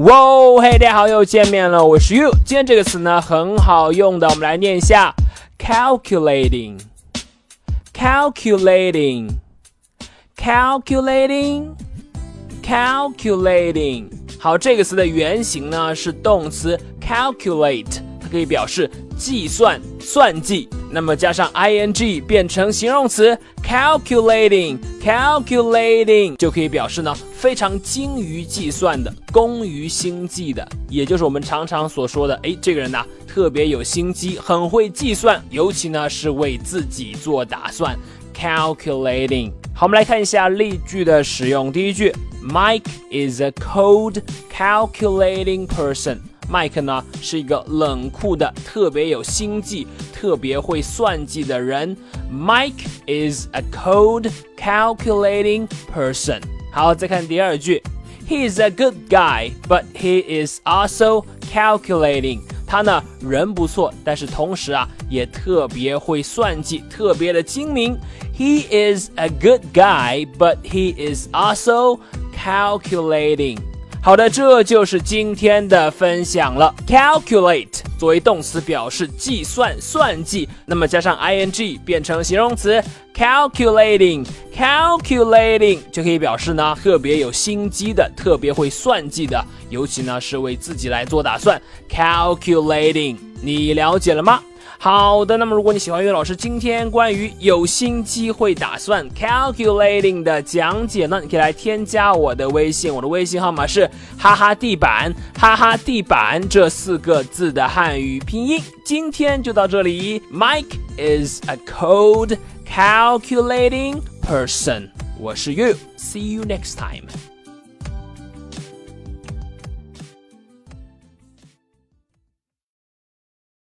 哇，嘿，大家好，又见面了，我是 You。今天这个词呢很好用的，我们来念一下：calculating，calculating，calculating，calculating。好，这个词的原型呢是动词 calculate，它可以表示计算、算计。那么加上 ing 变成形容词 calculating Calculating 就可以表示呢非常精于计算的、工于心计的，也就是我们常常所说的，哎，这个人呢特别有心机，很会计算，尤其呢是为自己做打算。calculating。好，我们来看一下例句的使用。第一句，Mike is a cold calculating person。麦克呢是一个冷酷的、特别有心计、特别会算计的人。Mike is a cold, calculating person。好，再看第二句，He is a good guy, but he is also calculating。他呢人不错，但是同时啊也特别会算计，特别的精明。He is a good guy, but he is also calculating。好的，这就是今天的分享了。Calculate 作为动词表示计算、算计，那么加上 ing 变成形容词，calculating，calculating 就可以表示呢特别有心机的、特别会算计的，尤其呢是为自己来做打算。Calculating，你了解了吗？好的，那么如果你喜欢岳老师今天关于有心机会打算 calculating 的讲解呢，你可以来添加我的微信，我的微信号码是哈哈地板哈哈地板这四个字的汉语拼音。今天就到这里，Mike is a cold calculating person。我是 You，see you next time。